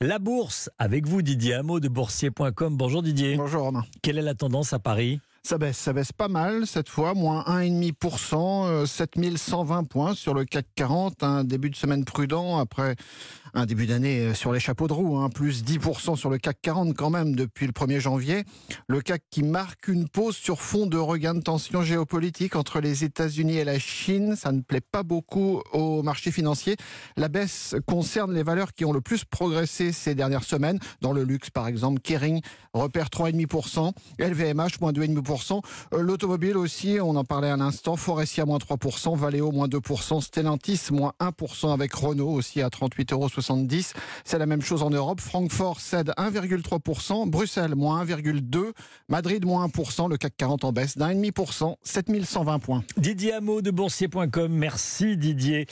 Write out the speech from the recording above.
La bourse, avec vous Didier Hameau de boursier.com. Bonjour Didier. Bonjour Romain. Quelle est la tendance à Paris? Ça baisse, ça baisse pas mal cette fois, moins 1,5%, 7120 points sur le CAC 40, un début de semaine prudent après un début d'année euh, sur les chapeaux de roue, hein, plus 10% sur le CAC 40 quand même depuis le 1er janvier. Le CAC qui marque une pause sur fond de regain de tension géopolitique entre les États-Unis et la Chine, ça ne plaît pas beaucoup aux marchés financiers. La baisse concerne les valeurs qui ont le plus progressé ces dernières semaines, dans le luxe par exemple, Kering repère 3,5%, LVMH moins 2,5%, euh, l'automobile aussi, on en parlait à l'instant. Forestia moins 3%, Valeo moins 2%, Stellantis moins 1% avec Renault aussi à 38,70 euros. C'est la même chose en Europe. Francfort cède 1,3%, Bruxelles moins 1,2%, Madrid moins 1%, le CAC 40 en baisse d'1,5%, 7120 points. Didier Hameau de boursier.com. Merci Didier.